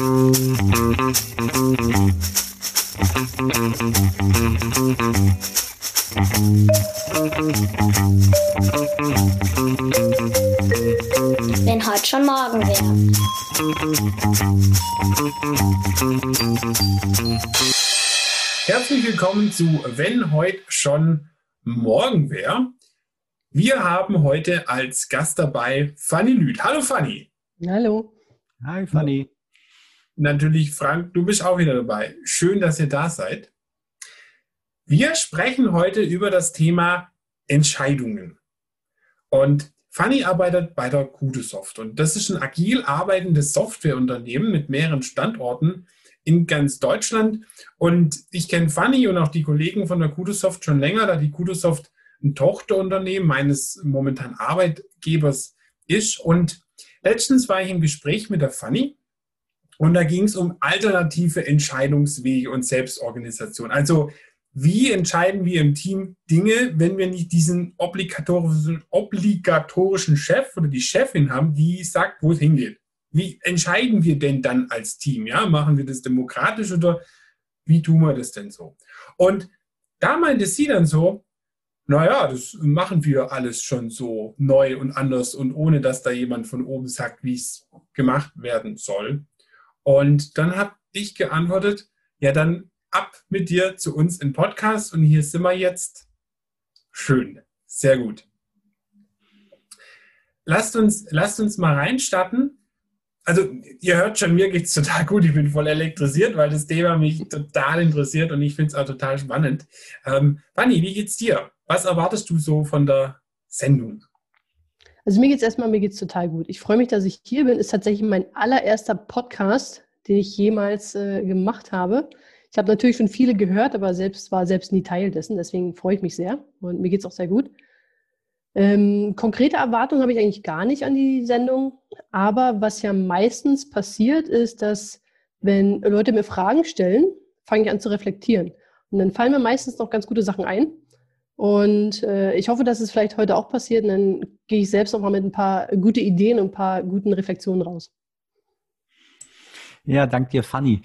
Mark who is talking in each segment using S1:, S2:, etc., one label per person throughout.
S1: Wenn heute schon morgen wäre.
S2: Herzlich willkommen zu Wenn heute schon morgen wäre. Wir haben heute als Gast dabei Fanny Lüth. Hallo Fanny.
S3: Hallo.
S4: Hi Fanny.
S2: Natürlich Frank, du bist auch wieder dabei. Schön, dass ihr da seid. Wir sprechen heute über das Thema Entscheidungen. Und Fanny arbeitet bei der Kudesoft und das ist ein agil arbeitendes Softwareunternehmen mit mehreren Standorten in ganz Deutschland. Und ich kenne Fanny und auch die Kollegen von der Kudesoft schon länger, da die Kudesoft ein Tochterunternehmen meines momentan Arbeitgebers ist. Und letztens war ich im Gespräch mit der Fanny und da ging es um alternative Entscheidungswege und Selbstorganisation. Also wie entscheiden wir im Team Dinge, wenn wir nicht diesen obligatorischen, obligatorischen Chef oder die Chefin haben, die sagt, wo es hingeht? Wie entscheiden wir denn dann als Team? Ja, machen wir das demokratisch oder wie tun wir das denn so? Und da meinte sie dann so, naja, das machen wir alles schon so neu und anders und ohne dass da jemand von oben sagt, wie es gemacht werden soll. Und dann habe ich geantwortet, ja, dann ab mit dir zu uns im Podcast und hier sind wir jetzt. Schön, sehr gut. Lasst uns, lasst uns mal reinstarten. Also, ihr hört schon, mir geht es total gut. Ich bin voll elektrisiert, weil das Thema mich total interessiert und ich finde es auch total spannend. Ähm, Fanny, wie geht's dir? Was erwartest du so von der Sendung?
S3: Also mir geht es erstmal, mir geht es total gut. Ich freue mich, dass ich hier bin. Ist tatsächlich mein allererster Podcast, den ich jemals äh, gemacht habe. Ich habe natürlich schon viele gehört, aber selbst war selbst nie Teil dessen. Deswegen freue ich mich sehr und mir geht es auch sehr gut. Ähm, konkrete Erwartungen habe ich eigentlich gar nicht an die Sendung. Aber was ja meistens passiert, ist, dass wenn Leute mir Fragen stellen, fange ich an zu reflektieren. Und dann fallen mir meistens noch ganz gute Sachen ein. Und äh, ich hoffe, dass es vielleicht heute auch passiert. Und dann gehe ich selbst noch mal mit ein paar gute Ideen und ein paar guten Reflexionen raus.
S4: Ja, danke dir, Fanny.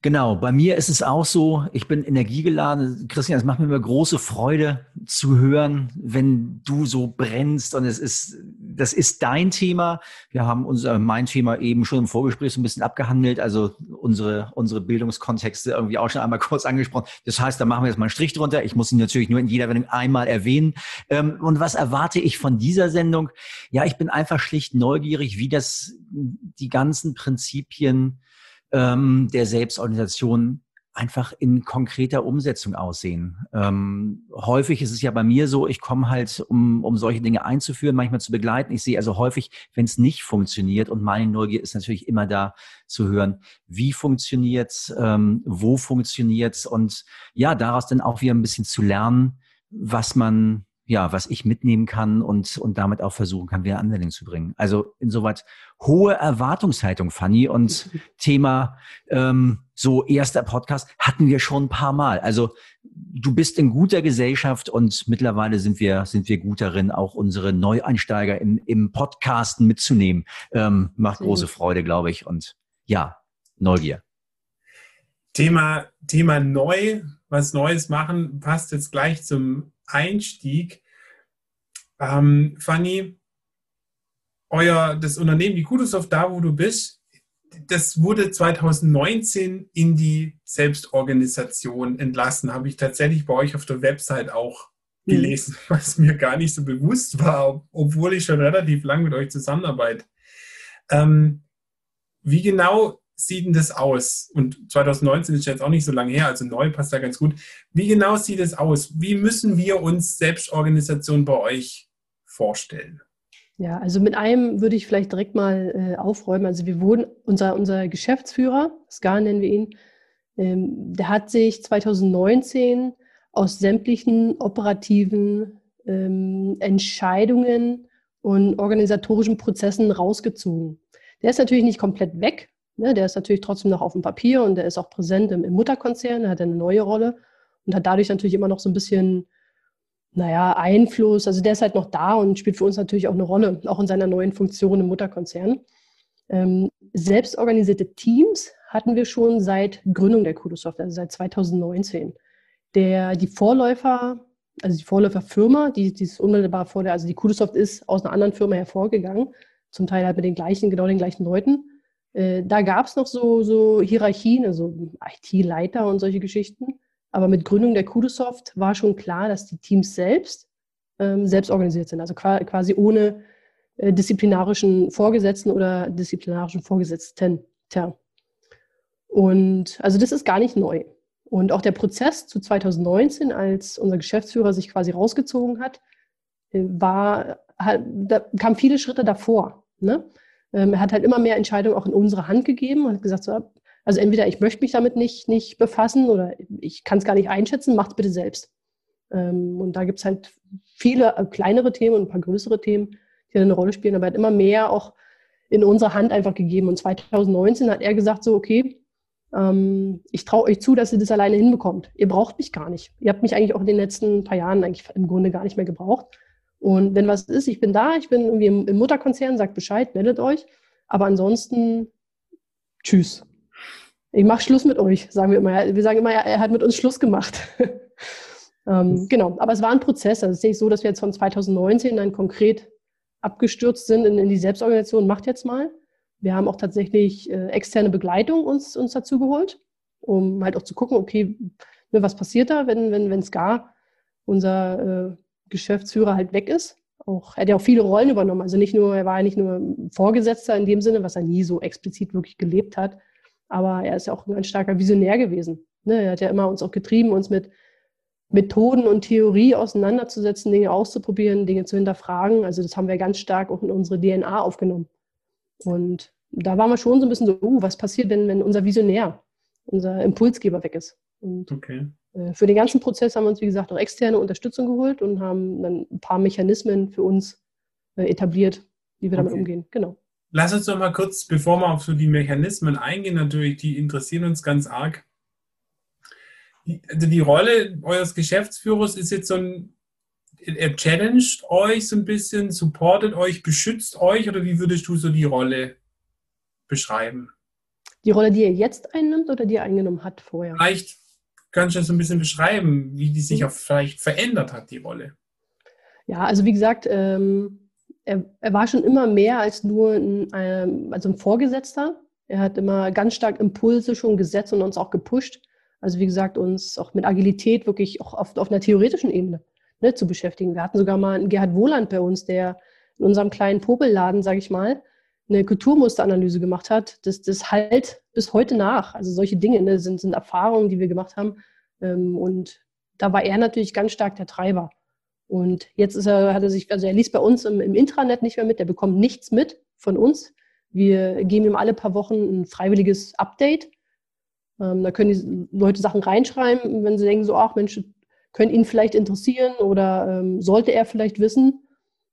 S4: Genau, bei mir ist es auch so, ich bin energiegeladen. Christian, es macht mir immer große Freude zu hören, wenn du so brennst und es ist, das ist dein Thema. Wir haben unser, mein Thema eben schon im Vorgespräch so ein bisschen abgehandelt, also unsere, unsere Bildungskontexte irgendwie auch schon einmal kurz angesprochen. Das heißt, da machen wir jetzt mal einen Strich drunter. Ich muss ihn natürlich nur in jeder Wendung einmal erwähnen. Ähm, und was erwarte ich von dieser Sendung? Ja, ich bin einfach schlicht neugierig, wie das, die ganzen Prinzipien, ähm, der Selbstorganisation einfach in konkreter Umsetzung aussehen. Ähm, häufig ist es ja bei mir so, ich komme halt, um, um solche Dinge einzuführen, manchmal zu begleiten. Ich sehe also häufig, wenn es nicht funktioniert und meine Neugier ist natürlich immer da zu hören, wie funktioniert's, ähm, wo funktioniert's und ja, daraus dann auch wieder ein bisschen zu lernen, was man ja, was ich mitnehmen kann und, und damit auch versuchen kann, wieder Anwendung zu bringen. Also insoweit hohe Erwartungshaltung, Fanny. Und Thema ähm, so erster Podcast hatten wir schon ein paar Mal. Also du bist in guter Gesellschaft und mittlerweile sind wir, sind wir gut darin, auch unsere Neueinsteiger im, im Podcasten mitzunehmen. Ähm, macht große Freude, glaube ich. Und ja, Neugier.
S2: Thema, Thema neu, was Neues machen, passt jetzt gleich zum Einstieg. Ähm, Fanny, euer, das Unternehmen, die Kudosoft, da wo du bist, das wurde 2019 in die Selbstorganisation entlassen. Habe ich tatsächlich bei euch auf der Website auch mhm. gelesen, mhm. was mir gar nicht so bewusst war, obwohl ich schon relativ lang mit euch zusammenarbeite. Ähm, wie genau sieht denn das aus? Und 2019 ist jetzt auch nicht so lange her, also neu passt da ganz gut. Wie genau sieht es aus? Wie müssen wir uns Selbstorganisation bei euch vorstellen?
S3: Ja, also mit einem würde ich vielleicht direkt mal äh, aufräumen. Also wir wurden, unser, unser Geschäftsführer, Ska nennen wir ihn, ähm, der hat sich 2019 aus sämtlichen operativen ähm, Entscheidungen und organisatorischen Prozessen rausgezogen. Der ist natürlich nicht komplett weg, Ne, der ist natürlich trotzdem noch auf dem Papier und der ist auch präsent im, im Mutterkonzern, der hat eine neue Rolle und hat dadurch natürlich immer noch so ein bisschen, naja, Einfluss. Also der ist halt noch da und spielt für uns natürlich auch eine Rolle, auch in seiner neuen Funktion im Mutterkonzern. Ähm, selbstorganisierte Teams hatten wir schon seit Gründung der Kudosoft, also seit 2019. Der, die Vorläufer, also die Vorläuferfirma, die, die ist unmittelbar vor der, also die Kudosoft ist aus einer anderen Firma hervorgegangen, zum Teil halt mit den gleichen, genau den gleichen Leuten. Äh, da gab es noch so, so Hierarchien, also IT-Leiter und solche Geschichten. Aber mit Gründung der Kudosoft war schon klar, dass die Teams selbst ähm, selbst organisiert sind, also quasi ohne äh, disziplinarischen Vorgesetzten oder disziplinarischen Vorgesetzten. Tja. Und also das ist gar nicht neu. Und auch der Prozess zu 2019, als unser Geschäftsführer sich quasi rausgezogen hat, äh, war, da kamen viele Schritte davor. Ne? Ähm, er hat halt immer mehr Entscheidungen auch in unsere Hand gegeben und hat gesagt, so, also entweder ich möchte mich damit nicht, nicht befassen oder ich kann es gar nicht einschätzen, macht es bitte selbst. Ähm, und da gibt es halt viele äh, kleinere Themen und ein paar größere Themen, die eine Rolle spielen, aber er hat immer mehr auch in unsere Hand einfach gegeben. Und 2019 hat er gesagt, so, okay, ähm, ich traue euch zu, dass ihr das alleine hinbekommt. Ihr braucht mich gar nicht. Ihr habt mich eigentlich auch in den letzten paar Jahren eigentlich im Grunde gar nicht mehr gebraucht. Und wenn was ist, ich bin da, ich bin irgendwie im, Mutterkonzern, sagt Bescheid, meldet euch. Aber ansonsten, tschüss. Ich mache Schluss mit euch, sagen wir immer. Wir sagen immer, er hat mit uns Schluss gemacht. ähm, genau, aber es war ein Prozess. Also es ist nicht so, dass wir jetzt von 2019 dann konkret abgestürzt sind in, in die Selbstorganisation, macht jetzt mal. Wir haben auch tatsächlich äh, externe Begleitung uns, uns dazu geholt, um halt auch zu gucken, okay, ne, was passiert da, wenn, wenn, wenn Ska, unser äh, Geschäftsführer, halt weg ist. Auch, er hat ja auch viele Rollen übernommen. Also nicht nur, er war ja nicht nur Vorgesetzter in dem Sinne, was er nie so explizit wirklich gelebt hat, aber er ist ja auch ein ganz starker Visionär gewesen. Ne? Er hat ja immer uns auch getrieben, uns mit Methoden und Theorie auseinanderzusetzen, Dinge auszuprobieren, Dinge zu hinterfragen. Also das haben wir ganz stark auch in unsere DNA aufgenommen. Und da waren wir schon so ein bisschen so, uh, was passiert denn, wenn unser Visionär, unser Impulsgeber weg ist? Und okay. Äh, für den ganzen Prozess haben wir uns, wie gesagt, auch externe Unterstützung geholt und haben dann ein paar Mechanismen für uns äh, etabliert, wie wir damit okay. umgehen. Genau.
S2: Lass uns doch mal kurz, bevor wir auf so die Mechanismen eingehen, natürlich, die interessieren uns ganz arg. Also die Rolle eures Geschäftsführers ist jetzt so ein, er challenged euch so ein bisschen, supportet euch, beschützt euch oder wie würdest du so die Rolle beschreiben?
S3: Die Rolle, die er jetzt einnimmt oder die er eingenommen hat vorher?
S2: Vielleicht kannst du das so ein bisschen beschreiben, wie die sich mhm. auch vielleicht verändert hat, die Rolle.
S3: Ja, also wie gesagt, ähm, er, er, war schon immer mehr als nur ein, ähm, also ein Vorgesetzter. Er hat immer ganz stark Impulse schon gesetzt und uns auch gepusht. Also wie gesagt, uns auch mit Agilität wirklich auch oft auf einer theoretischen Ebene ne, zu beschäftigen. Wir hatten sogar mal einen Gerhard Wohland bei uns, der in unserem kleinen Popelladen, sage ich mal, eine Kulturmusteranalyse gemacht hat. Das, das halt bis heute nach. Also solche Dinge ne, sind, sind Erfahrungen, die wir gemacht haben. Ähm, und da war er natürlich ganz stark der Treiber. Und jetzt ist er, hat er sich, also er liest bei uns im, im Intranet nicht mehr mit, der bekommt nichts mit von uns. Wir geben ihm alle paar Wochen ein freiwilliges Update ähm, da können die Leute Sachen reinschreiben, wenn sie denken, so, ach Mensch, können ihn vielleicht interessieren oder ähm, sollte er vielleicht wissen.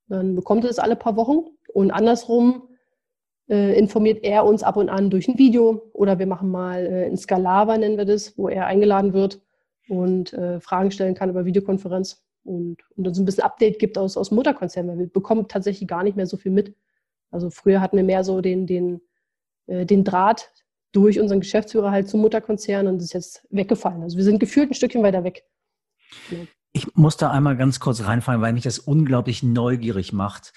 S3: Dann bekommt er das alle paar Wochen. Und andersrum äh, informiert er uns ab und an durch ein Video oder wir machen mal äh, ein Scalava, nennen wir das, wo er eingeladen wird und äh, Fragen stellen kann über Videokonferenz und, und uns ein bisschen Update gibt aus, aus Mutterkonzern, weil wir bekommen tatsächlich gar nicht mehr so viel mit. Also früher hatten wir mehr so den, den, äh, den Draht durch unseren Geschäftsführer halt zum Mutterkonzern und ist jetzt weggefallen. Also wir sind gefühlt ein Stückchen weiter weg.
S4: Ich muss da einmal ganz kurz reinfallen, weil mich das unglaublich neugierig macht.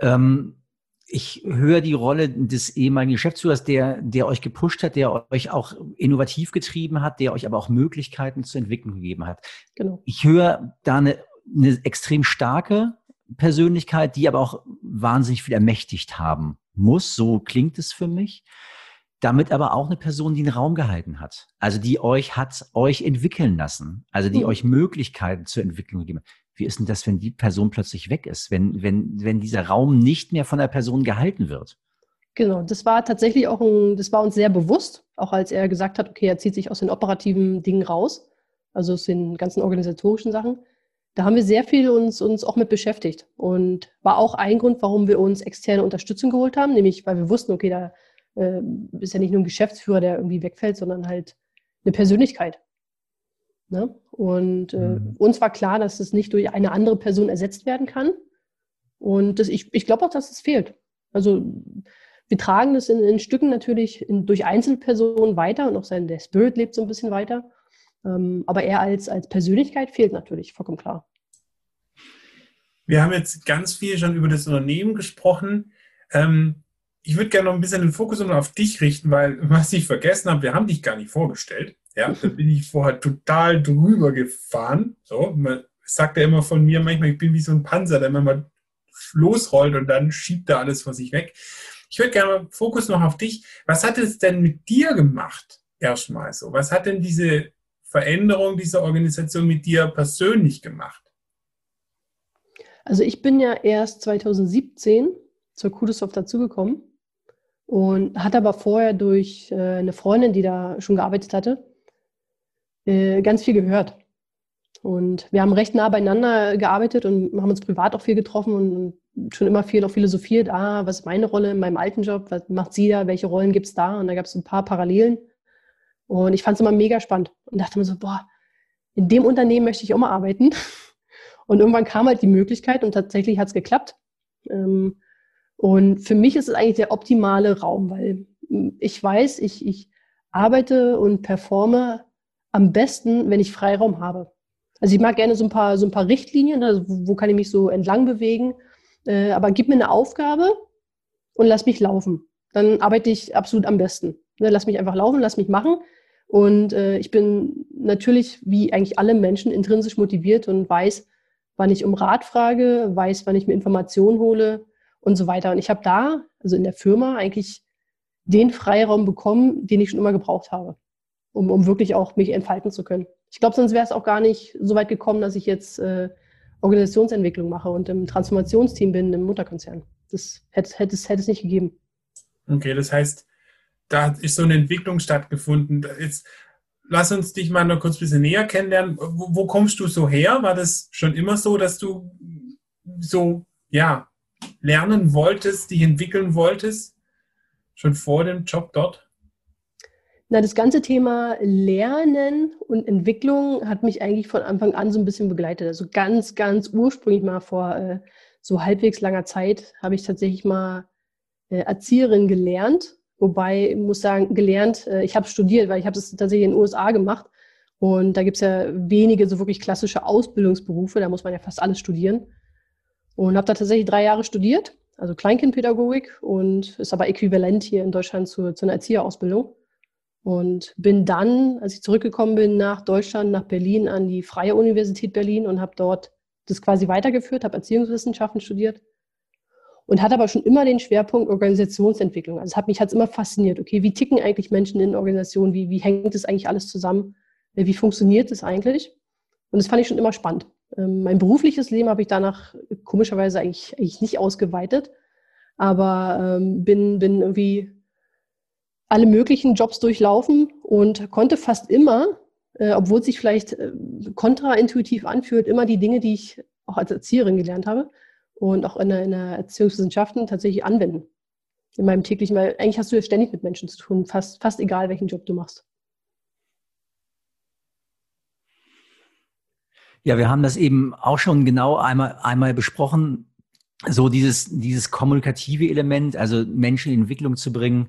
S4: Ähm, ich höre die Rolle des ehemaligen Geschäftsführers, der, der euch gepusht hat, der euch auch innovativ getrieben hat, der euch aber auch Möglichkeiten zur Entwicklung gegeben hat. Genau. Ich höre da eine, eine extrem starke Persönlichkeit, die aber auch wahnsinnig viel ermächtigt haben muss. So klingt es für mich damit aber auch eine Person, die einen Raum gehalten hat. Also die euch hat euch entwickeln lassen. Also die mhm. euch Möglichkeiten zur Entwicklung gegeben hat. Wie ist denn das, wenn die Person plötzlich weg ist? Wenn, wenn, wenn dieser Raum nicht mehr von der Person gehalten wird?
S3: Genau, das war tatsächlich auch ein, das war uns sehr bewusst, auch als er gesagt hat, okay, er zieht sich aus den operativen Dingen raus, also aus den ganzen organisatorischen Sachen. Da haben wir sehr viel uns, uns auch mit beschäftigt und war auch ein Grund, warum wir uns externe Unterstützung geholt haben, nämlich weil wir wussten, okay, da äh, ist ja nicht nur ein Geschäftsführer, der irgendwie wegfällt, sondern halt eine Persönlichkeit. Ne? Und äh, mhm. uns war klar, dass es nicht durch eine andere Person ersetzt werden kann. Und das, ich, ich glaube auch, dass es fehlt. Also wir tragen das in, in Stücken natürlich in, durch Einzelpersonen weiter und auch sein, der Spirit lebt so ein bisschen weiter. Ähm, aber er als, als Persönlichkeit fehlt natürlich, vollkommen klar.
S2: Wir haben jetzt ganz viel schon über das Unternehmen gesprochen. Ähm, ich würde gerne noch ein bisschen den Fokus auf dich richten, weil was ich vergessen habe, wir haben dich gar nicht vorgestellt. Ja, da bin ich vorher total drüber gefahren. So, man sagt ja immer von mir manchmal, ich bin wie so ein Panzer, der immer losrollt und dann schiebt er alles vor sich weg. Ich würde gerne Fokus noch auf dich. Was hat es denn mit dir gemacht? Erstmal so. Was hat denn diese Veränderung dieser Organisation mit dir persönlich gemacht?
S3: Also ich bin ja erst 2017 zur Kudosoft dazugekommen und hatte aber vorher durch äh, eine Freundin, die da schon gearbeitet hatte, äh, ganz viel gehört. Und wir haben recht nah beieinander gearbeitet und haben uns privat auch viel getroffen und schon immer viel auch philosophiert, ah, was ist meine Rolle in meinem alten Job, was macht sie da, welche Rollen gibt es da? Und da gab es ein paar Parallelen. Und ich fand es immer mega spannend und dachte mir so, boah, in dem Unternehmen möchte ich auch mal arbeiten. Und irgendwann kam halt die Möglichkeit und tatsächlich hat es geklappt. Ähm, und für mich ist es eigentlich der optimale Raum, weil ich weiß, ich, ich arbeite und performe am besten, wenn ich Freiraum habe. Also ich mag gerne so ein paar, so ein paar Richtlinien, also wo, kann ich mich so entlang bewegen, äh, aber gib mir eine Aufgabe und lass mich laufen. Dann arbeite ich absolut am besten. Ne, lass mich einfach laufen, lass mich machen. Und äh, ich bin natürlich, wie eigentlich alle Menschen, intrinsisch motiviert und weiß, wann ich um Rat frage, weiß, wann ich mir Informationen hole und so weiter. Und ich habe da, also in der Firma, eigentlich den Freiraum bekommen, den ich schon immer gebraucht habe, um, um wirklich auch mich entfalten zu können. Ich glaube, sonst wäre es auch gar nicht so weit gekommen, dass ich jetzt äh, Organisationsentwicklung mache und im Transformationsteam bin im Mutterkonzern. Das hätte, hätte, es, hätte es nicht gegeben.
S2: Okay, das heißt, da ist so eine Entwicklung stattgefunden. Jetzt lass uns dich mal noch kurz ein bisschen näher kennenlernen. Wo, wo kommst du so her? War das schon immer so, dass du so, ja, lernen wolltest, dich entwickeln wolltest? Schon vor dem Job dort?
S3: Na, das ganze Thema Lernen und Entwicklung hat mich eigentlich von Anfang an so ein bisschen begleitet. Also ganz, ganz ursprünglich mal vor äh, so halbwegs langer Zeit habe ich tatsächlich mal äh, Erzieherin gelernt. Wobei, ich muss sagen, gelernt, äh, ich habe studiert, weil ich habe das tatsächlich in den USA gemacht. Und da gibt es ja wenige so wirklich klassische Ausbildungsberufe, da muss man ja fast alles studieren. Und habe da tatsächlich drei Jahre studiert, also Kleinkindpädagogik und ist aber äquivalent hier in Deutschland zu, zu einer Erzieherausbildung. Und bin dann, als ich zurückgekommen bin nach Deutschland, nach Berlin, an die Freie Universität Berlin und habe dort das quasi weitergeführt, habe Erziehungswissenschaften studiert und hatte aber schon immer den Schwerpunkt Organisationsentwicklung. Also hat mich hat's immer fasziniert. Okay, wie ticken eigentlich Menschen in Organisationen? Wie, wie hängt das eigentlich alles zusammen? Wie funktioniert das eigentlich? Und das fand ich schon immer spannend. Ähm, mein berufliches Leben habe ich danach komischerweise eigentlich, eigentlich nicht ausgeweitet, aber ähm, bin, bin irgendwie alle möglichen Jobs durchlaufen und konnte fast immer, äh, obwohl es sich vielleicht äh, kontraintuitiv anfühlt, immer die Dinge, die ich auch als Erzieherin gelernt habe und auch in der, in der Erziehungswissenschaften tatsächlich anwenden. In meinem täglichen, weil eigentlich hast du ja ständig mit Menschen zu tun, fast, fast egal, welchen Job du machst.
S4: Ja, wir haben das eben auch schon genau einmal, einmal besprochen. So dieses, dieses kommunikative Element, also Menschen in Entwicklung zu bringen,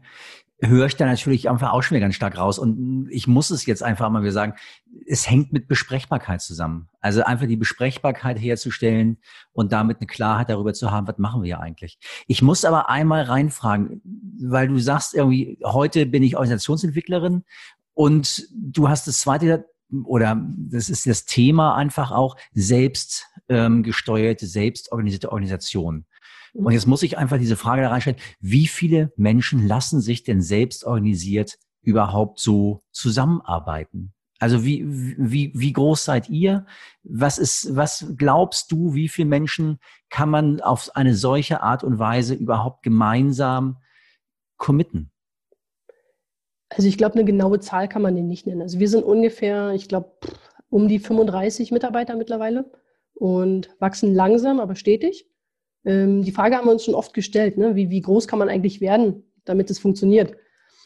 S4: höre ich da natürlich einfach auch schon wieder ganz stark raus. Und ich muss es jetzt einfach mal wieder sagen, es hängt mit Besprechbarkeit zusammen. Also einfach die Besprechbarkeit herzustellen und damit eine Klarheit darüber zu haben, was machen wir eigentlich. Ich muss aber einmal reinfragen, weil du sagst irgendwie, heute bin ich Organisationsentwicklerin und du hast das zweite oder das ist das Thema einfach auch selbst ähm, gesteuerte, selbstorganisierte Organisation. Und jetzt muss ich einfach diese Frage da reinstellen, wie viele Menschen lassen sich denn selbst organisiert überhaupt so zusammenarbeiten? Also wie, wie, wie groß seid ihr? Was ist, was glaubst du, wie viele Menschen kann man auf eine solche Art und Weise überhaupt gemeinsam committen?
S3: Also ich glaube, eine genaue Zahl kann man den nicht nennen. Also wir sind ungefähr, ich glaube, um die 35 Mitarbeiter mittlerweile und wachsen langsam, aber stetig. Ähm, die Frage haben wir uns schon oft gestellt, ne? wie, wie groß kann man eigentlich werden, damit es funktioniert?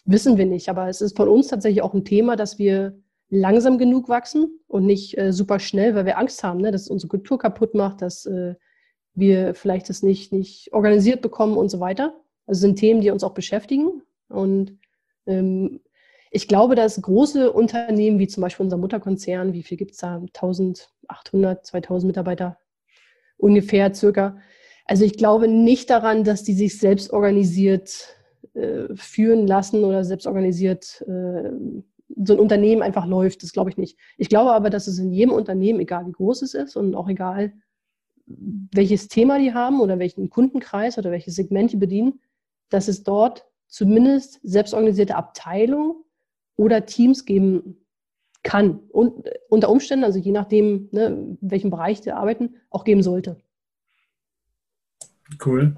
S3: Wissen wir nicht, aber es ist von uns tatsächlich auch ein Thema, dass wir langsam genug wachsen und nicht äh, super schnell, weil wir Angst haben, ne? dass unsere Kultur kaputt macht, dass äh, wir vielleicht das nicht, nicht organisiert bekommen und so weiter. Also sind Themen, die uns auch beschäftigen. Und ähm, ich glaube, dass große Unternehmen, wie zum Beispiel unser Mutterkonzern, wie viel gibt es da? 1800, 2000 Mitarbeiter ungefähr, circa. Also ich glaube nicht daran, dass die sich selbst organisiert äh, führen lassen oder selbst organisiert äh, so ein Unternehmen einfach läuft. Das glaube ich nicht. Ich glaube aber, dass es in jedem Unternehmen, egal wie groß es ist und auch egal, welches Thema die haben oder welchen Kundenkreis oder welches Segment die bedienen, dass es dort zumindest selbstorganisierte Abteilungen oder Teams geben kann und unter Umständen, also je nachdem, ne, welchen Bereich die arbeiten, auch geben sollte.
S2: Cool.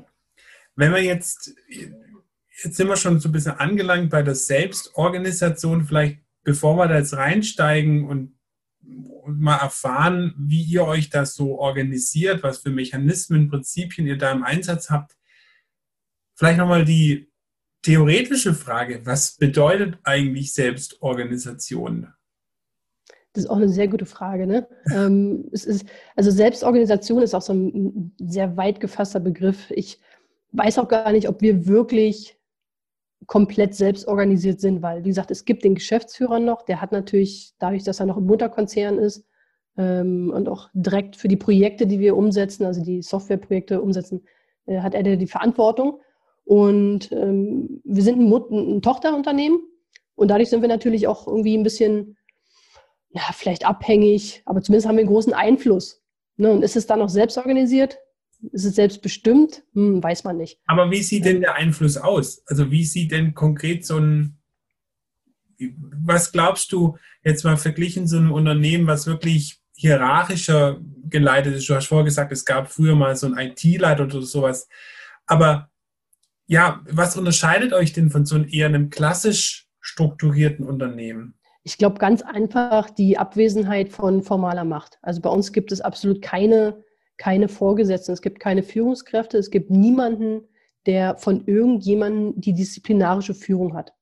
S2: Wenn wir jetzt, jetzt sind wir schon so ein bisschen angelangt bei der Selbstorganisation, vielleicht bevor wir da jetzt reinsteigen und, mal erfahren, wie ihr euch das so organisiert, was für Mechanismen, Prinzipien ihr da im Einsatz habt, vielleicht nochmal die theoretische Frage, was bedeutet eigentlich Selbstorganisation?
S3: Das ist auch eine sehr gute Frage. Ne? ähm, ist, also Selbstorganisation ist auch so ein sehr weit gefasster Begriff. Ich weiß auch gar nicht, ob wir wirklich komplett selbst organisiert sind, weil, wie gesagt, es gibt den Geschäftsführer noch, der hat natürlich, dadurch, dass er noch im Mutterkonzern ist ähm, und auch direkt für die Projekte, die wir umsetzen, also die Softwareprojekte umsetzen, äh, hat er die Verantwortung. Und ähm, wir sind ein, ein Tochterunternehmen und dadurch sind wir natürlich auch irgendwie ein bisschen, ja, vielleicht abhängig, aber zumindest haben wir einen großen Einfluss. Ne? Und ist es dann noch selbst organisiert? Ist es selbstbestimmt? Hm, weiß man nicht.
S2: Aber wie sieht denn der Einfluss aus? Also wie sieht denn konkret so ein, was glaubst du jetzt mal verglichen so ein Unternehmen, was wirklich hierarchischer geleitet ist? Du hast vorher gesagt, es gab früher mal so ein IT-Leiter oder sowas. Aber ja, was unterscheidet euch denn von so einem eher einem klassisch strukturierten Unternehmen?
S3: Ich glaube ganz einfach die Abwesenheit von formaler Macht. Also bei uns gibt es absolut keine, keine Vorgesetzten, es gibt keine Führungskräfte, es gibt niemanden, der von irgendjemandem die disziplinarische Führung hat.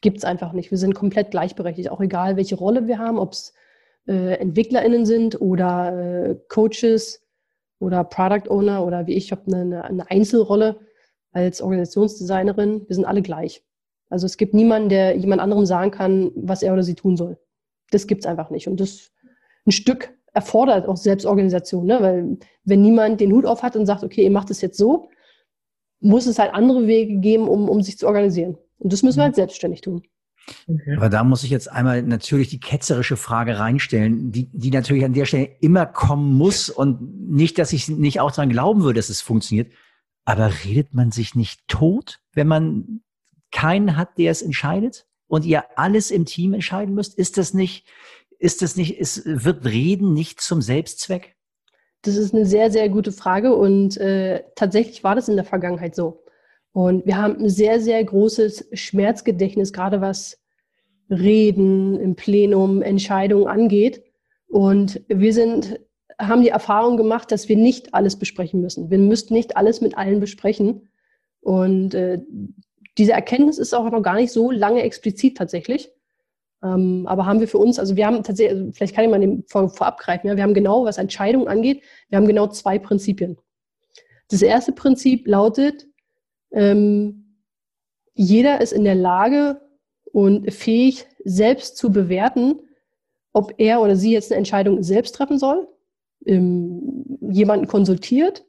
S3: Gibt es einfach nicht. Wir sind komplett gleichberechtigt, auch egal, welche Rolle wir haben, ob es äh, EntwicklerInnen sind oder äh, Coaches oder Product Owner oder wie ich, ich habe eine, eine Einzelrolle als Organisationsdesignerin, wir sind alle gleich. Also es gibt niemanden, der jemand anderem sagen kann, was er oder sie tun soll. Das gibt es einfach nicht. Und das ein Stück erfordert auch Selbstorganisation, ne? weil wenn niemand den Hut auf hat und sagt, okay, ihr macht es jetzt so, muss es halt andere Wege geben, um, um sich zu organisieren. Und das müssen wir halt selbstständig tun.
S4: Okay. Aber da muss ich jetzt einmal natürlich die ketzerische Frage reinstellen, die, die natürlich an der Stelle immer kommen muss und nicht, dass ich nicht auch daran glauben würde, dass es funktioniert. Aber redet man sich nicht tot, wenn man keinen hat, der es entscheidet und ihr alles im Team entscheiden müsst? Ist das nicht, ist das nicht, ist, wird Reden nicht zum Selbstzweck?
S3: Das ist eine sehr, sehr gute Frage und äh, tatsächlich war das in der Vergangenheit so. Und wir haben ein sehr, sehr großes Schmerzgedächtnis, gerade was Reden im Plenum, Entscheidungen angeht. Und wir sind haben die Erfahrung gemacht, dass wir nicht alles besprechen müssen. Wir müssten nicht alles mit allen besprechen. Und äh, diese Erkenntnis ist auch noch gar nicht so lange explizit tatsächlich. Ähm, aber haben wir für uns, also wir haben tatsächlich, also vielleicht kann ich mal den vor, vorab greifen, ja, wir haben genau, was Entscheidungen angeht, wir haben genau zwei Prinzipien. Das erste Prinzip lautet, ähm, jeder ist in der Lage und fähig, selbst zu bewerten, ob er oder sie jetzt eine Entscheidung selbst treffen soll ähm, jemanden konsultiert,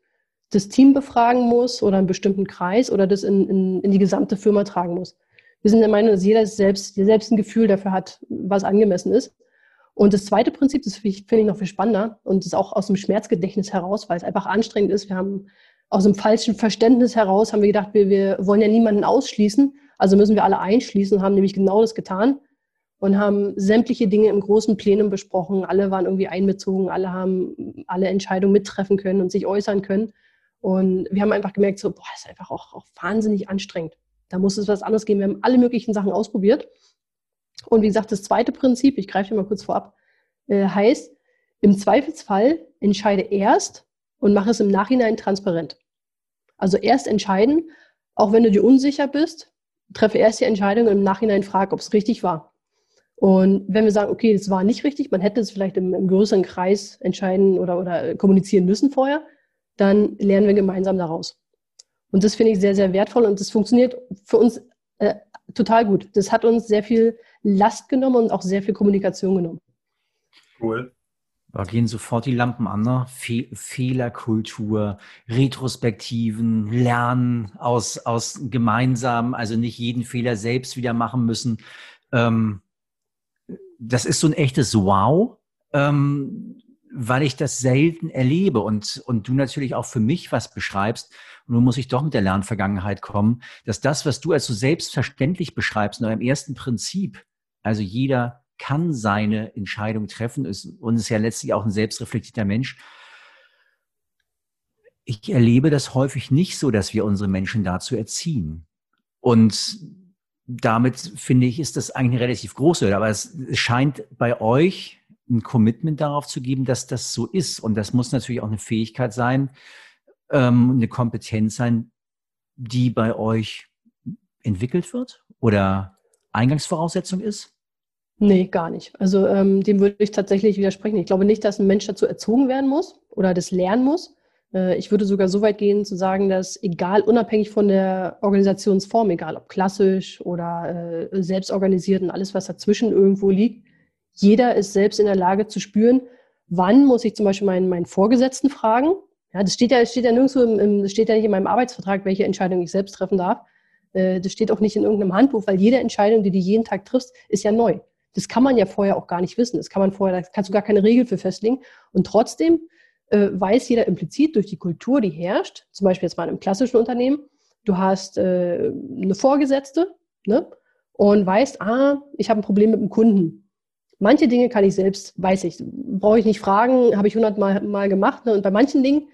S3: das Team befragen muss oder einen bestimmten Kreis oder das in, in, in die gesamte Firma tragen muss. Wir sind der Meinung, dass jeder selbst, selbst ein Gefühl dafür hat, was angemessen ist. Und das zweite Prinzip, das finde ich, noch viel spannender und ist auch aus dem Schmerzgedächtnis heraus, weil es einfach anstrengend ist. Wir haben aus dem falschen Verständnis heraus, haben wir gedacht, wir, wir wollen ja niemanden ausschließen, also müssen wir alle einschließen, haben nämlich genau das getan und haben sämtliche Dinge im großen Plenum besprochen. Alle waren irgendwie einbezogen, alle haben alle Entscheidungen mittreffen können und sich äußern können. Und wir haben einfach gemerkt, so, boah, ist einfach auch, auch wahnsinnig anstrengend. Da muss es was anderes geben. Wir haben alle möglichen Sachen ausprobiert. Und wie gesagt, das zweite Prinzip, ich greife hier mal kurz vorab, äh, heißt, im Zweifelsfall entscheide erst und mache es im Nachhinein transparent. Also erst entscheiden, auch wenn du dir unsicher bist, treffe erst die Entscheidung und im Nachhinein frage, ob es richtig war. Und wenn wir sagen, okay, das war nicht richtig, man hätte es vielleicht im, im größeren Kreis entscheiden oder, oder kommunizieren müssen vorher, dann lernen wir gemeinsam daraus. Und das finde ich sehr, sehr wertvoll und das funktioniert für uns äh, total gut. Das hat uns sehr viel Last genommen und auch sehr viel Kommunikation genommen.
S2: Cool.
S4: Da gehen sofort die Lampen an. Ne? Fe Fehlerkultur, Retrospektiven, Lernen aus, aus gemeinsam, also nicht jeden Fehler selbst wieder machen müssen. Ähm, das ist so ein echtes Wow, ähm, weil ich das selten erlebe und, und du natürlich auch für mich was beschreibst. Und nun muss ich doch mit der Lernvergangenheit kommen, dass das, was du als so selbstverständlich beschreibst, nur im ersten Prinzip, also jeder kann seine Entscheidung treffen ist, und ist ja letztlich auch ein selbstreflektierter Mensch. Ich erlebe das häufig nicht so, dass wir unsere Menschen dazu erziehen. Und damit finde ich, ist das eigentlich eine relativ große, aber es scheint bei euch ein Commitment darauf zu geben, dass das so ist. Und das muss natürlich auch eine Fähigkeit sein, ähm, eine Kompetenz sein, die bei euch entwickelt wird oder Eingangsvoraussetzung ist?
S3: Nee, gar nicht. Also ähm, dem würde ich tatsächlich widersprechen. Ich glaube nicht, dass ein Mensch dazu erzogen werden muss oder das lernen muss. Äh, ich würde sogar so weit gehen zu sagen, dass egal, unabhängig von der Organisationsform, egal ob klassisch oder äh, selbst organisiert und alles, was dazwischen irgendwo liegt, jeder ist selbst in der Lage zu spüren, wann muss ich zum Beispiel meinen, meinen Vorgesetzten fragen. Ja, das steht ja, steht ja nirgendwo im, im, steht ja nicht in meinem Arbeitsvertrag, welche Entscheidung ich selbst treffen darf. Äh, das steht auch nicht in irgendeinem Handbuch, weil jede Entscheidung, die du jeden Tag triffst, ist ja neu. Das kann man ja vorher auch gar nicht wissen. Das kann man vorher, da kannst du gar keine Regel für festlegen. Und trotzdem äh, weiß jeder implizit durch die Kultur, die herrscht, zum Beispiel jetzt mal in einem klassischen Unternehmen, du hast äh, eine Vorgesetzte ne, und weißt, ah, ich habe ein Problem mit dem Kunden. Manche Dinge kann ich selbst, weiß ich, brauche ich nicht fragen, habe ich hundertmal mal gemacht. Ne, und bei manchen Dingen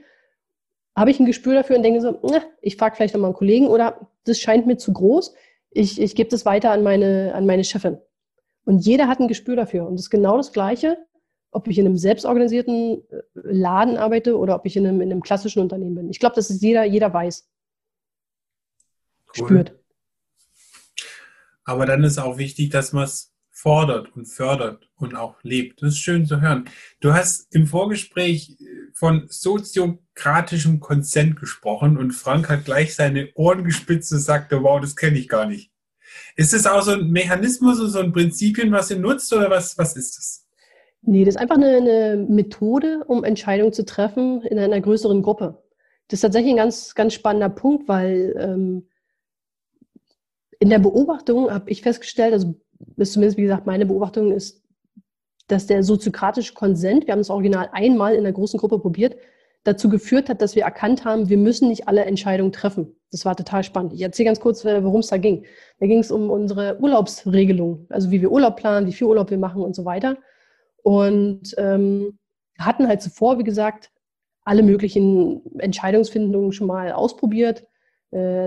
S3: habe ich ein Gespür dafür und denke so, ne, ich frage vielleicht nochmal einen Kollegen oder das scheint mir zu groß. Ich, ich gebe das weiter an meine, an meine Chefin. Und jeder hat ein Gespür dafür. Und das ist genau das Gleiche, ob ich in einem selbstorganisierten äh, Laden arbeite oder ob ich in einem, in einem klassischen Unternehmen bin. Ich glaube, dass es jeder, jeder weiß. Cool. Spürt.
S2: Aber dann ist auch wichtig, dass man es fordert und fördert und auch lebt. Das ist schön zu hören. Du hast im Vorgespräch von soziokratischem Konsent gesprochen und Frank hat gleich seine Ohren gespitzt und sagte, wow, das kenne ich gar nicht. Ist es auch so ein Mechanismus und so ein Prinzipien, was ihr nutzt oder was, was ist das?
S3: Nee, das ist einfach eine, eine Methode, um Entscheidungen zu treffen in einer größeren Gruppe. Das ist tatsächlich ein ganz, ganz spannender Punkt, weil ähm, in der Beobachtung habe ich festgestellt, also ist zumindest, wie gesagt, meine Beobachtung ist, dass der soziokratische Konsent, wir haben das Original einmal in einer großen Gruppe probiert, dazu geführt hat, dass wir erkannt haben, wir müssen nicht alle Entscheidungen treffen. Das war total spannend. Ich erzähle ganz kurz, äh, worum es da ging. Da ging es um unsere Urlaubsregelung, also wie wir Urlaub planen, wie viel Urlaub wir machen und so weiter. Und ähm, hatten halt zuvor, wie gesagt, alle möglichen Entscheidungsfindungen schon mal ausprobiert,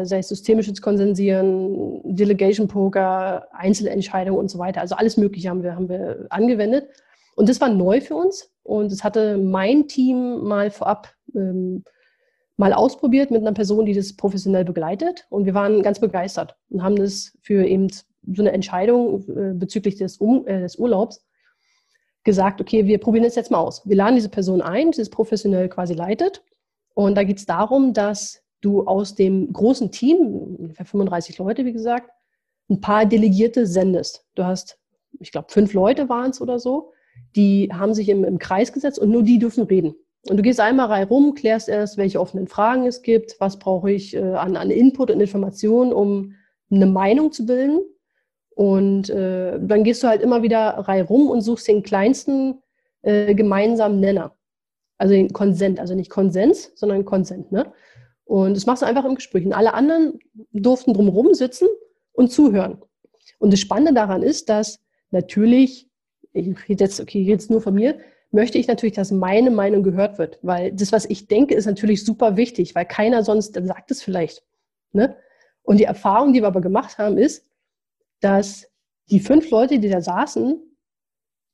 S3: sei es systemisches Konsensieren, Delegation Poker, Einzelentscheidungen und so weiter. Also alles Mögliche haben wir, haben wir angewendet. Und das war neu für uns. Und das hatte mein Team mal vorab ähm, mal ausprobiert mit einer Person, die das professionell begleitet. Und wir waren ganz begeistert und haben das für eben so eine Entscheidung äh, bezüglich des, um, äh, des Urlaubs gesagt, okay, wir probieren das jetzt mal aus. Wir laden diese Person ein, die das professionell quasi leitet. Und da geht es darum, dass du aus dem großen Team, ungefähr 35 Leute, wie gesagt, ein paar Delegierte sendest. Du hast, ich glaube, fünf Leute waren es oder so, die haben sich im, im Kreis gesetzt und nur die dürfen reden. Und du gehst einmal rein rum, klärst erst, welche offenen Fragen es gibt, was brauche ich äh, an, an Input und Informationen, um eine Meinung zu bilden. Und äh, dann gehst du halt immer wieder rein rum und suchst den kleinsten äh, gemeinsamen Nenner. Also den Konsent, also nicht Konsens, sondern Konsent. Ne? Und das machst du einfach im Gespräch. Und alle anderen durften drumherum sitzen und zuhören. Und das Spannende daran ist, dass natürlich ich rede jetzt, okay, jetzt nur von mir, möchte ich natürlich, dass meine Meinung gehört wird, weil das, was ich denke, ist natürlich super wichtig, weil keiner sonst sagt es vielleicht. Ne? Und die Erfahrung, die wir aber gemacht haben, ist, dass die fünf Leute, die da saßen,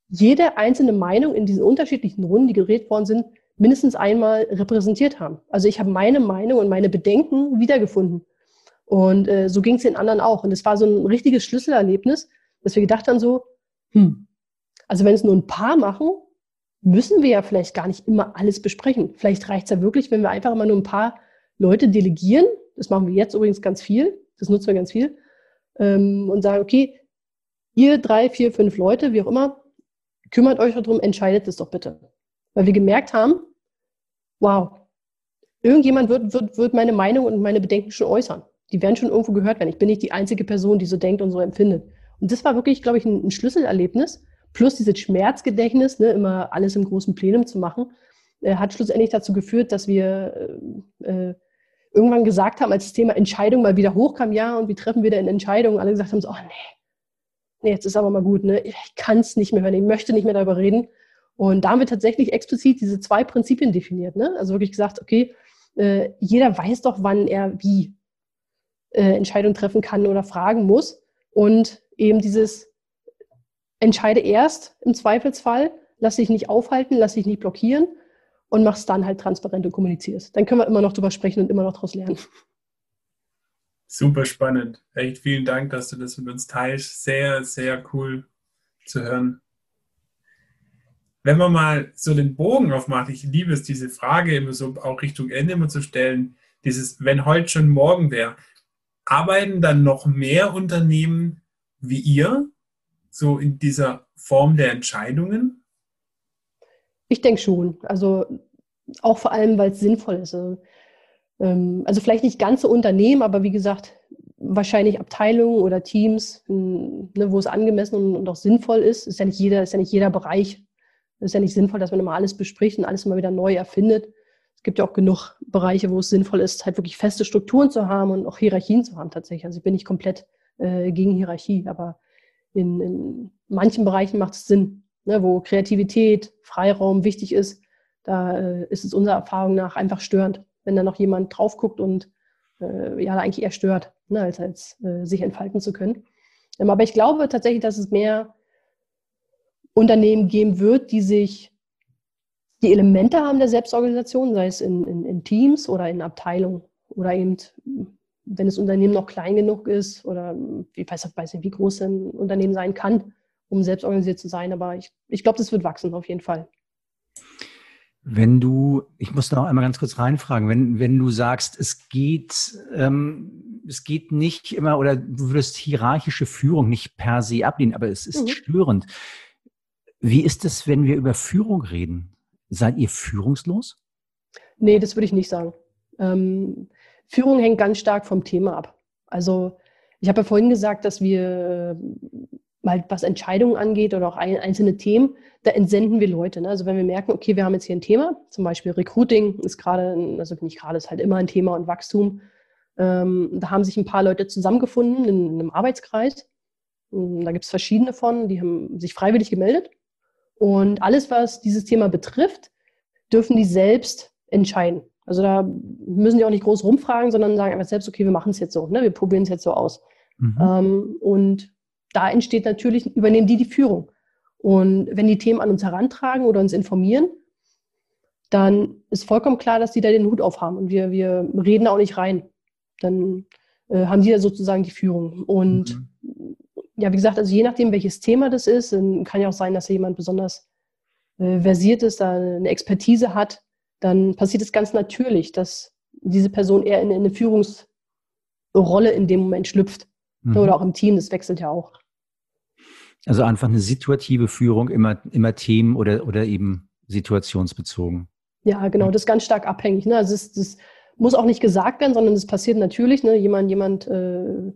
S3: jede einzelne Meinung in diesen unterschiedlichen Runden, die geredet worden sind, mindestens einmal repräsentiert haben. Also ich habe meine Meinung und meine Bedenken wiedergefunden. Und äh, so ging es den anderen auch. Und es war so ein richtiges Schlüsselerlebnis, dass wir gedacht haben so, hm, also wenn es nur ein paar machen, müssen wir ja vielleicht gar nicht immer alles besprechen. Vielleicht reicht es ja wirklich, wenn wir einfach immer nur ein paar Leute delegieren Das machen wir jetzt übrigens ganz viel. Das nutzen wir ganz viel. Ähm, und sagen, okay, ihr drei, vier, fünf Leute, wie auch immer, kümmert euch darum, entscheidet es doch bitte. Weil wir gemerkt haben, wow, irgendjemand wird, wird, wird meine Meinung und meine Bedenken schon äußern. Die werden schon irgendwo gehört werden. Ich bin nicht die einzige Person, die so denkt und so empfindet. Und das war wirklich, glaube ich, ein, ein Schlüsselerlebnis. Plus dieses Schmerzgedächtnis, ne, immer alles im großen Plenum zu machen, äh, hat schlussendlich dazu geführt, dass wir äh, äh, irgendwann gesagt haben, als das Thema Entscheidung mal wieder hochkam, ja, und wie treffen wir denn Entscheidungen? Alle gesagt haben so, oh nee, nee, jetzt ist aber mal gut, ne? ich kann es nicht mehr hören, ich möchte nicht mehr darüber reden. Und da haben wir tatsächlich explizit diese zwei Prinzipien definiert. Ne? Also wirklich gesagt, okay, äh, jeder weiß doch, wann er wie äh, Entscheidungen treffen kann oder fragen muss. Und eben dieses entscheide erst im Zweifelsfall, lass dich nicht aufhalten, lass dich nicht blockieren und mach's dann halt transparent und kommunizierst. Dann können wir immer noch drüber sprechen und immer noch daraus lernen.
S2: Super spannend. Echt vielen Dank, dass du das mit uns teilst. Sehr, sehr cool zu hören. Wenn man mal so den Bogen aufmacht, ich liebe es, diese Frage immer so auch Richtung Ende immer zu stellen, dieses, wenn heute schon morgen wäre, arbeiten dann noch mehr Unternehmen wie ihr, so in dieser Form der Entscheidungen?
S3: Ich denke schon. Also auch vor allem, weil es sinnvoll ist. Also, ähm, also vielleicht nicht ganze Unternehmen, aber wie gesagt, wahrscheinlich Abteilungen oder Teams, ne, wo es angemessen und, und, auch sinnvoll ist. Ist ja nicht jeder, ist ja nicht jeder Bereich. Es ist ja nicht sinnvoll, dass man immer alles bespricht und alles immer wieder neu erfindet. Es gibt ja auch genug Bereiche, wo es sinnvoll ist, halt wirklich feste Strukturen zu haben und auch Hierarchien zu haben tatsächlich. Also ich bin nicht komplett äh, gegen Hierarchie, aber in, in manchen Bereichen macht es Sinn, ne, wo Kreativität, Freiraum wichtig ist. Da äh, ist es unserer Erfahrung nach einfach störend, wenn da noch jemand drauf guckt und äh, ja, eigentlich eher stört, ne, als, als äh, sich entfalten zu können. Ähm, aber ich glaube tatsächlich, dass es mehr Unternehmen geben wird, die sich die Elemente haben der Selbstorganisation, sei es in, in, in Teams oder in Abteilungen oder eben wenn das Unternehmen noch klein genug ist oder ich weiß, weiß nicht, wie groß ein Unternehmen sein kann, um selbst organisiert zu sein. Aber ich, ich glaube, das wird wachsen auf jeden Fall.
S4: Wenn du, ich muss noch einmal ganz kurz reinfragen, wenn, wenn du sagst, es geht, ähm, es geht nicht immer oder du würdest hierarchische Führung nicht per se ablehnen, aber es ist mhm. störend. Wie ist es, wenn wir über Führung reden? Seid ihr führungslos?
S3: Nee, das würde ich nicht sagen. Ähm, Führung hängt ganz stark vom Thema ab. Also ich habe ja vorhin gesagt, dass wir mal was Entscheidungen angeht oder auch einzelne Themen, da entsenden wir Leute. Ne? Also wenn wir merken, okay, wir haben jetzt hier ein Thema, zum Beispiel Recruiting ist gerade, also nicht gerade, ist halt immer ein Thema und Wachstum. Ähm, da haben sich ein paar Leute zusammengefunden in, in einem Arbeitskreis. Da gibt es verschiedene von, die haben sich freiwillig gemeldet. Und alles, was dieses Thema betrifft, dürfen die selbst entscheiden. Also da müssen die auch nicht groß rumfragen, sondern sagen einfach selbst, okay, wir machen es jetzt so, ne? wir probieren es jetzt so aus. Mhm. Ähm, und da entsteht natürlich, übernehmen die die Führung. Und wenn die Themen an uns herantragen oder uns informieren, dann ist vollkommen klar, dass die da den Hut aufhaben und wir, wir reden auch nicht rein. Dann äh, haben die da sozusagen die Führung. Und mhm. Ja, wie gesagt, also je nachdem, welches Thema das ist, kann ja auch sein, dass jemand besonders äh, versiert ist, da eine Expertise hat, dann passiert es ganz natürlich, dass diese Person eher in, in eine Führungsrolle in dem Moment schlüpft. Mhm. Oder auch im Team, das wechselt ja auch.
S4: Also einfach eine situative Führung, immer, immer Themen oder, oder eben situationsbezogen.
S3: Ja, genau, das ist ganz stark abhängig. Ne? Also das, das muss auch nicht gesagt werden, sondern das passiert natürlich. Ne? Jemand, jemand äh,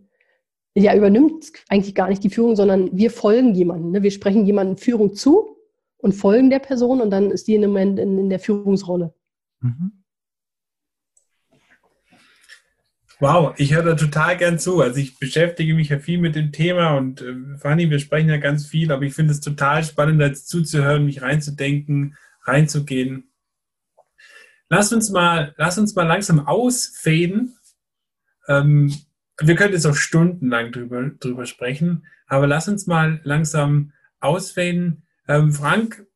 S3: ja, übernimmt eigentlich gar nicht die Führung, sondern wir folgen jemandem. Ne? Wir sprechen jemandem Führung zu und folgen der Person und dann ist die in dem Moment in, in der Führungsrolle. Mhm.
S2: Wow, ich höre da total gern zu. Also ich beschäftige mich ja viel mit dem Thema und äh, Fanny, wir sprechen ja ganz viel, aber ich finde es total spannend, jetzt zuzuhören, mich reinzudenken, reinzugehen. Lass uns mal, lass uns mal langsam ausfäden. Ähm, wir können jetzt auch stundenlang drüber, drüber sprechen, aber lass uns mal langsam ausfäden. Ähm, Frank,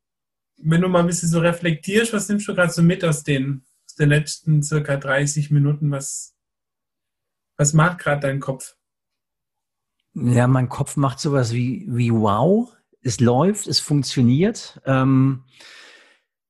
S2: wenn du mal ein bisschen so reflektierst, was nimmst du gerade so mit aus den, aus den letzten circa 30 Minuten? Was, was macht gerade dein Kopf?
S4: Ja, mein Kopf macht sowas wie, wie wow, es läuft, es funktioniert. Ähm,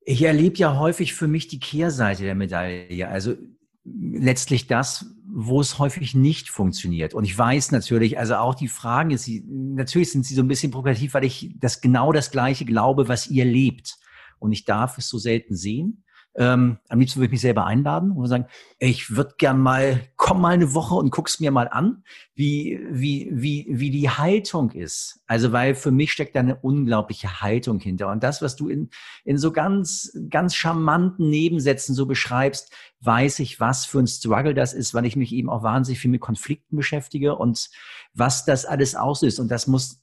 S4: ich erlebe ja häufig für mich die Kehrseite der Medaille. Also letztlich das, wo es häufig nicht funktioniert. Und ich weiß natürlich, also auch die Fragen, ist, natürlich sind sie so ein bisschen provokativ, weil ich das genau das Gleiche glaube, was ihr lebt. Und ich darf es so selten sehen. Ähm, am liebsten würde ich mich selber einladen und sagen, ich würde gern mal, komm mal eine Woche und guck's mir mal an, wie, wie, wie, wie die Haltung ist. Also, weil für mich steckt da eine unglaubliche Haltung hinter. Und das, was du in, in so ganz, ganz charmanten Nebensätzen so beschreibst, weiß ich, was für ein Struggle das ist, weil ich mich eben auch wahnsinnig viel mit Konflikten beschäftige und was das alles auslöst. Und das muss,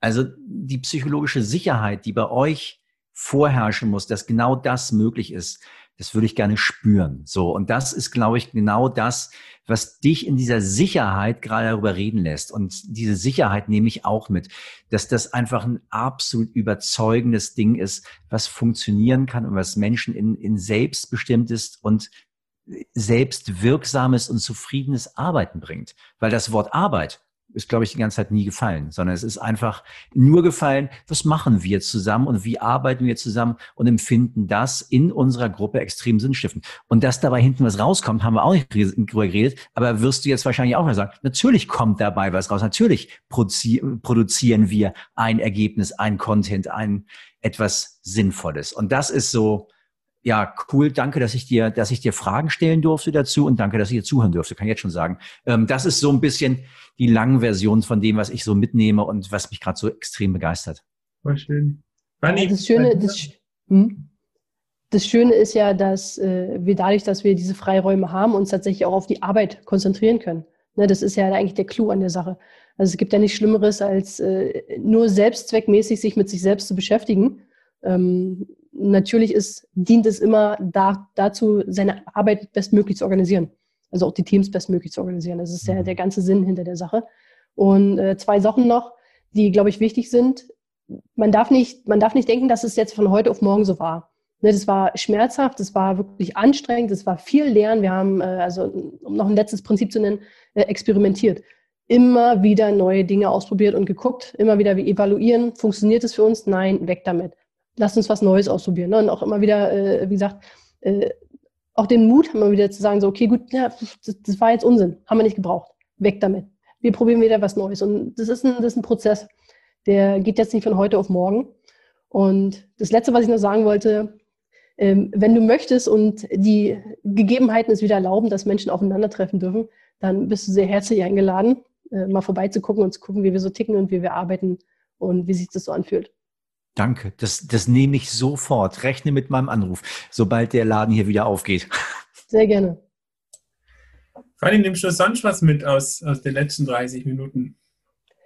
S4: also die psychologische Sicherheit, die bei euch vorherrschen muss, dass genau das möglich ist, das würde ich gerne spüren. So. Und das ist, glaube ich, genau das, was dich in dieser Sicherheit gerade darüber reden lässt. Und diese Sicherheit nehme ich auch mit, dass das einfach ein absolut überzeugendes Ding ist, was funktionieren kann und was Menschen in, in selbstbestimmtes und selbstwirksames und zufriedenes Arbeiten bringt. Weil das Wort Arbeit ist, glaube ich, die ganze Zeit nie gefallen, sondern es ist einfach nur gefallen, was machen wir zusammen und wie arbeiten wir zusammen und empfinden das in unserer Gruppe extrem sinnstiftend. Und dass dabei hinten was rauskommt, haben wir auch nicht drüber geredet, aber wirst du jetzt wahrscheinlich auch mal sagen, natürlich kommt dabei was raus, natürlich produzieren wir ein Ergebnis, ein Content, ein etwas Sinnvolles. Und das ist so, ja, cool, danke, dass ich dir, dass ich dir Fragen stellen durfte dazu und danke, dass ich dir zuhören durfte, kann ich jetzt schon sagen. Ähm, das ist so ein bisschen die lange Version von dem, was ich so mitnehme und was mich gerade so extrem begeistert.
S2: Voll schön.
S3: Wanni, das Schöne, das, hm? das Schöne ist ja, dass äh, wir dadurch, dass wir diese Freiräume haben, uns tatsächlich auch auf die Arbeit konzentrieren können. Ne, das ist ja eigentlich der Clou an der Sache. Also es gibt ja nichts Schlimmeres, als äh, nur selbstzweckmäßig sich mit sich selbst zu beschäftigen. Ähm, natürlich ist, dient es immer da, dazu, seine Arbeit bestmöglich zu organisieren. Also auch die Teams bestmöglich zu organisieren. Das ist der, mhm. der ganze Sinn hinter der Sache. Und äh, zwei Sachen noch, die, glaube ich, wichtig sind. Man darf, nicht, man darf nicht denken, dass es jetzt von heute auf morgen so war. Ne, das war schmerzhaft, das war wirklich anstrengend, das war viel Lernen. Wir haben, äh, also um noch ein letztes Prinzip zu nennen, äh, experimentiert. Immer wieder neue Dinge ausprobiert und geguckt, immer wieder wie evaluieren. Funktioniert es für uns? Nein, weg damit lasst uns was Neues ausprobieren. Ne? Und auch immer wieder, äh, wie gesagt, äh, auch den Mut haben wir wieder zu sagen, so, okay, gut, ja, das, das, war jetzt Unsinn, haben wir nicht gebraucht, weg damit. Wir probieren wieder was Neues. Und das ist ein, das ist ein Prozess, der geht jetzt nicht von heute auf morgen. Und das Letzte, was ich noch sagen wollte, ähm, wenn du möchtest und die Gegebenheiten es wieder erlauben, dass Menschen aufeinandertreffen dürfen, dann bist du sehr herzlich eingeladen, äh, mal vorbeizugucken und zu gucken, wie wir so ticken und wie wir arbeiten und wie sich das so anfühlt.
S4: Danke, das, das nehme ich sofort. Rechne mit meinem Anruf, sobald der Laden hier wieder aufgeht.
S3: Sehr gerne.
S2: Fanny, nimmst du sonst was mit aus, aus den letzten 30 Minuten?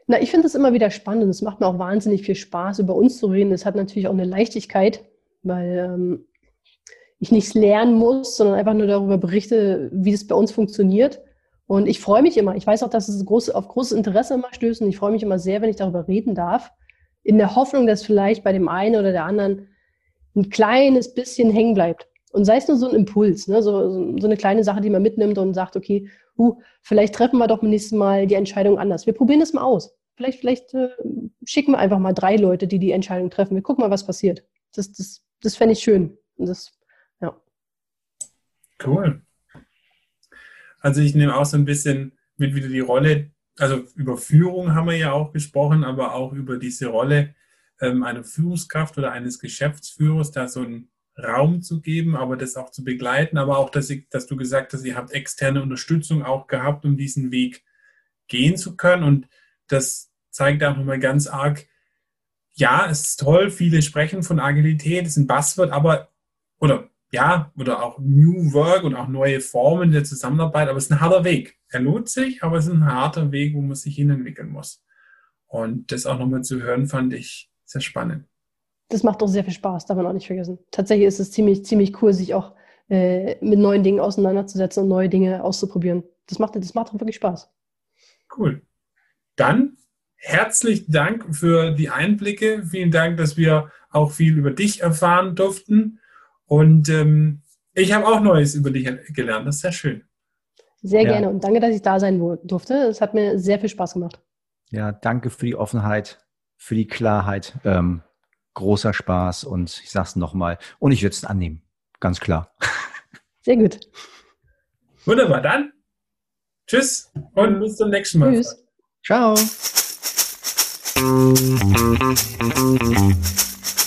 S3: Na, ich finde es immer wieder spannend. Es macht mir auch wahnsinnig viel Spaß, über uns zu reden. Es hat natürlich auch eine Leichtigkeit, weil ähm, ich nichts lernen muss, sondern einfach nur darüber berichte, wie es bei uns funktioniert. Und ich freue mich immer. Ich weiß auch, dass es groß, auf großes Interesse immer stößt. Und ich freue mich immer sehr, wenn ich darüber reden darf in der Hoffnung, dass vielleicht bei dem einen oder der anderen ein kleines bisschen hängen bleibt. Und sei es nur so ein Impuls, ne? so, so eine kleine Sache, die man mitnimmt und sagt, okay, uh, vielleicht treffen wir doch beim nächsten Mal die Entscheidung anders. Wir probieren das mal aus. Vielleicht, vielleicht äh, schicken wir einfach mal drei Leute, die die Entscheidung treffen. Wir gucken mal, was passiert. Das, das, das fände ich schön. Das, ja.
S2: Cool. Also ich nehme auch so ein bisschen mit wieder die Rolle also über Führung haben wir ja auch gesprochen, aber auch über diese Rolle ähm, einer Führungskraft oder eines Geschäftsführers, da so einen Raum zu geben, aber das auch zu begleiten, aber auch, dass, ich, dass du gesagt hast, ihr habt externe Unterstützung auch gehabt, um diesen Weg gehen zu können. Und das zeigt auch nochmal ganz arg, ja, es ist toll, viele sprechen von Agilität, es ist ein Buzzword, aber, oder ja, oder auch New Work und auch neue Formen der Zusammenarbeit, aber es ist ein harter Weg. Er lohnt sich, aber es ist ein harter Weg, wo man sich hinentwickeln muss. Und das auch nochmal zu hören, fand ich sehr spannend.
S3: Das macht auch sehr viel Spaß, darf man auch nicht vergessen. Tatsächlich ist es ziemlich, ziemlich cool, sich auch äh, mit neuen Dingen auseinanderzusetzen und neue Dinge auszuprobieren. Das macht, das macht auch wirklich Spaß.
S2: Cool. Dann herzlichen Dank für die Einblicke. Vielen Dank, dass wir auch viel über dich erfahren durften. Und ähm, ich habe auch Neues über dich gelernt. Das ist sehr schön.
S3: Sehr ja. gerne und danke, dass ich da sein durfte. Es hat mir sehr viel Spaß gemacht.
S4: Ja, danke für die Offenheit, für die Klarheit. Ähm, großer Spaß und ich sage es nochmal. Und ich würde es annehmen. Ganz klar.
S3: Sehr gut.
S2: Wunderbar, dann tschüss und bis zum nächsten Mal.
S3: Tschüss.
S4: Ciao.